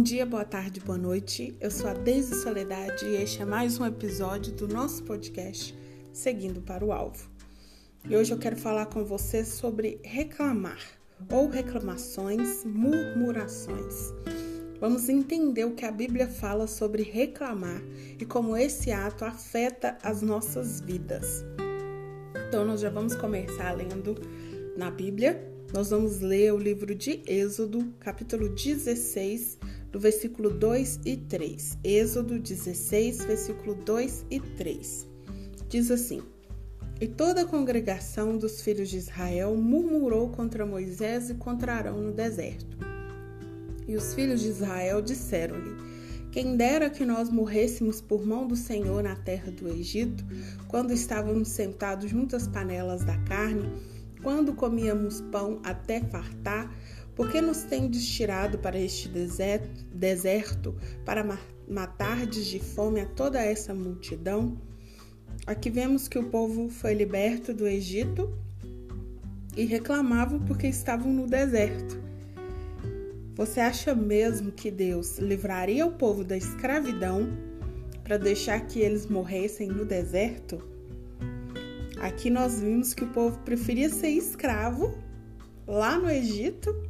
Bom dia, boa tarde, boa noite. Eu sou a Deise Soledade e este é mais um episódio do nosso podcast Seguindo para o Alvo. E hoje eu quero falar com você sobre reclamar ou reclamações, murmurações. Vamos entender o que a Bíblia fala sobre reclamar e como esse ato afeta as nossas vidas. Então, nós já vamos começar lendo na Bíblia nós vamos ler o livro de Êxodo, capítulo 16, do versículo 2 e 3. Êxodo 16, versículo 2 e 3. Diz assim: E toda a congregação dos filhos de Israel murmurou contra Moisés e contra Arão no deserto. E os filhos de Israel disseram-lhe: Quem dera que nós morrêssemos por mão do Senhor na terra do Egito, quando estávamos sentados junto às panelas da carne quando comíamos pão até fartar, por que nos tendes tirado para este deserto, deserto para matardes de fome a toda essa multidão? Aqui vemos que o povo foi liberto do Egito e reclamavam porque estavam no deserto. Você acha mesmo que Deus livraria o povo da escravidão para deixar que eles morressem no deserto? Aqui nós vimos que o povo preferia ser escravo lá no Egito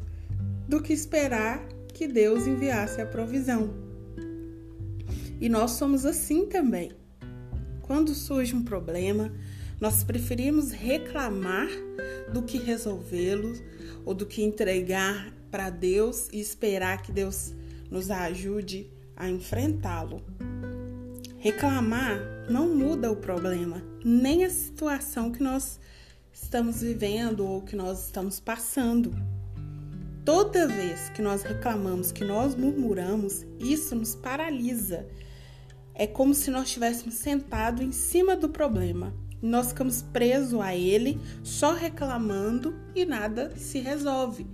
do que esperar que Deus enviasse a provisão. E nós somos assim também. Quando surge um problema, nós preferimos reclamar do que resolvê-lo ou do que entregar para Deus e esperar que Deus nos ajude a enfrentá-lo. Reclamar não muda o problema, nem a situação que nós estamos vivendo ou que nós estamos passando. Toda vez que nós reclamamos, que nós murmuramos, isso nos paralisa. É como se nós estivéssemos sentados em cima do problema. Nós ficamos presos a ele, só reclamando e nada se resolve.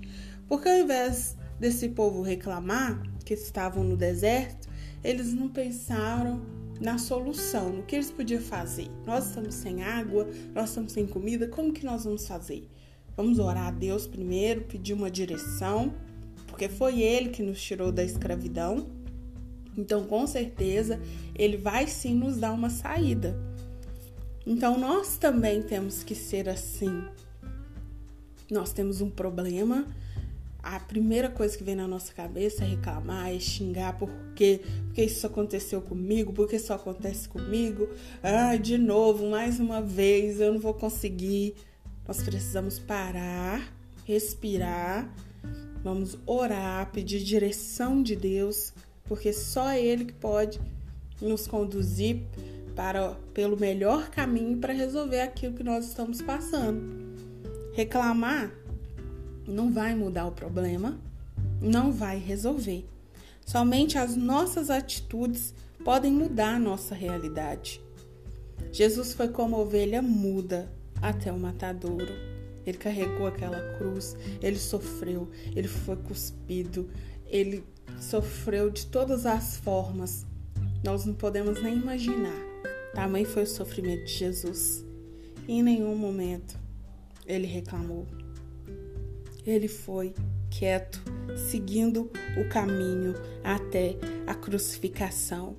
Porque ao invés desse povo reclamar, que estavam no deserto, eles não pensaram na solução, no que eles podiam fazer. Nós estamos sem água, nós estamos sem comida, como que nós vamos fazer? Vamos orar a Deus primeiro, pedir uma direção, porque foi Ele que nos tirou da escravidão. Então, com certeza, Ele vai sim nos dar uma saída. Então, nós também temos que ser assim. Nós temos um problema, a primeira coisa que vem na nossa cabeça é reclamar, é xingar porque, porque isso aconteceu comigo, porque isso acontece comigo. Ah, de novo, mais uma vez, eu não vou conseguir. Nós precisamos parar, respirar, vamos orar, pedir direção de Deus, porque só Ele que pode nos conduzir para pelo melhor caminho para resolver aquilo que nós estamos passando. Reclamar não vai mudar o problema, não vai resolver. Somente as nossas atitudes podem mudar a nossa realidade. Jesus foi como ovelha muda até o matadouro. Ele carregou aquela cruz, ele sofreu, ele foi cuspido, ele sofreu de todas as formas. Nós não podemos nem imaginar. Tamanho foi o sofrimento de Jesus. E em nenhum momento ele reclamou ele foi quieto, seguindo o caminho até a crucificação,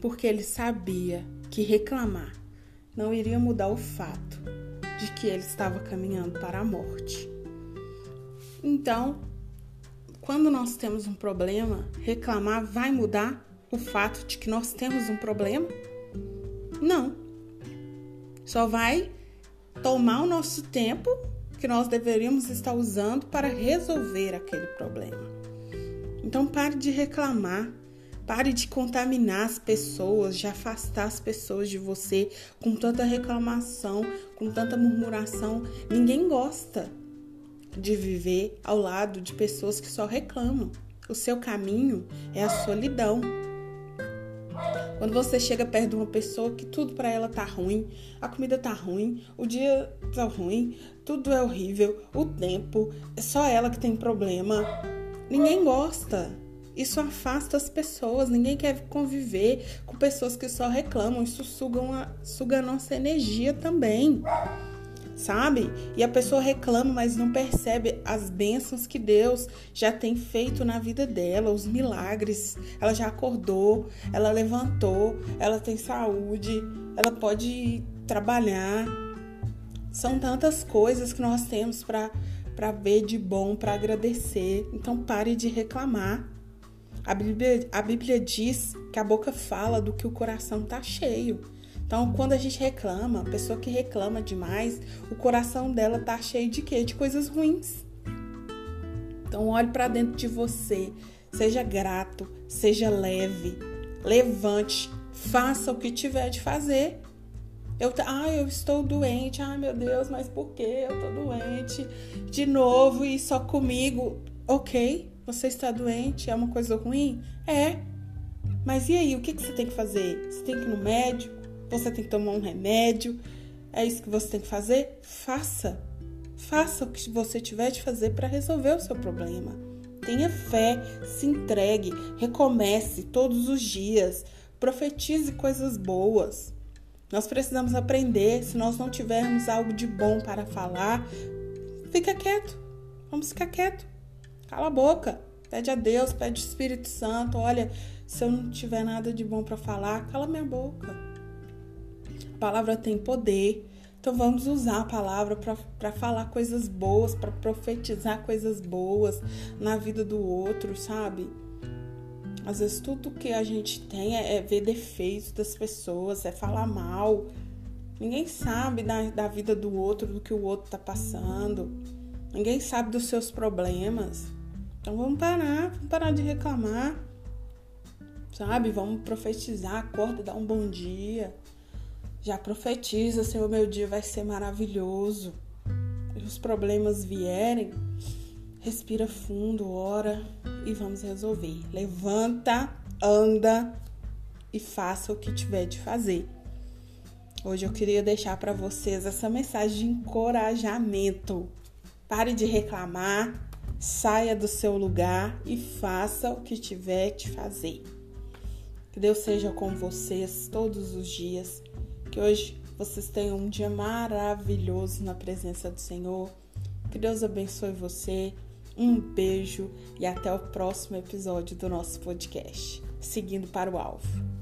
porque ele sabia que reclamar não iria mudar o fato de que ele estava caminhando para a morte. Então, quando nós temos um problema, reclamar vai mudar o fato de que nós temos um problema? Não. Só vai tomar o nosso tempo que nós deveríamos estar usando para resolver aquele problema. Então pare de reclamar, pare de contaminar as pessoas, de afastar as pessoas de você com tanta reclamação, com tanta murmuração. Ninguém gosta de viver ao lado de pessoas que só reclamam. O seu caminho é a solidão. Quando você chega perto de uma pessoa que tudo para ela tá ruim, a comida tá ruim, o dia tá ruim, tudo é horrível, o tempo, é só ela que tem problema. Ninguém gosta. Isso afasta as pessoas, ninguém quer conviver com pessoas que só reclamam, isso suga, suga a nossa energia também. sabe? E a pessoa reclama, mas não percebe as bênçãos que Deus já tem feito na vida dela, os milagres. Ela já acordou, ela levantou, ela tem saúde, ela pode trabalhar. São tantas coisas que nós temos para ver de bom, para agradecer. Então pare de reclamar. A Bíblia, a Bíblia diz que a boca fala do que o coração tá cheio. Então, quando a gente reclama, a pessoa que reclama demais, o coração dela tá cheio de quê? De coisas ruins. Então, olhe para dentro de você, seja grato, seja leve, levante, faça o que tiver de fazer. Eu, ah, eu estou doente. Ai, meu Deus, mas por que eu estou doente? De novo e só comigo. Ok, você está doente, é uma coisa ruim? É. Mas e aí, o que, que você tem que fazer? Você tem que ir no médico? Você tem que tomar um remédio? É isso que você tem que fazer? Faça. Faça o que você tiver de fazer para resolver o seu problema. Tenha fé, se entregue, recomece todos os dias, profetize coisas boas. Nós precisamos aprender, se nós não tivermos algo de bom para falar, fica quieto. Vamos ficar quieto. Cala a boca. Pede a Deus, pede o Espírito Santo. Olha, se eu não tiver nada de bom para falar, cala minha boca. A palavra tem poder. Então vamos usar a palavra para falar coisas boas, para profetizar coisas boas na vida do outro, sabe? Às vezes tudo que a gente tem é, é ver defeitos das pessoas, é falar mal. Ninguém sabe da, da vida do outro, do que o outro tá passando. Ninguém sabe dos seus problemas. Então vamos parar, vamos parar de reclamar. Sabe? Vamos profetizar, acorda, dá um bom dia. Já profetiza, Senhor, meu dia vai ser maravilhoso. E os problemas vierem, respira fundo, ora e vamos resolver. Levanta, anda e faça o que tiver de fazer. Hoje eu queria deixar para vocês essa mensagem de encorajamento. Pare de reclamar, saia do seu lugar e faça o que tiver de fazer. Que Deus seja com vocês todos os dias. Que hoje vocês tenham um dia maravilhoso na presença do Senhor. Que Deus abençoe você. Um beijo e até o próximo episódio do nosso podcast. Seguindo para o alvo.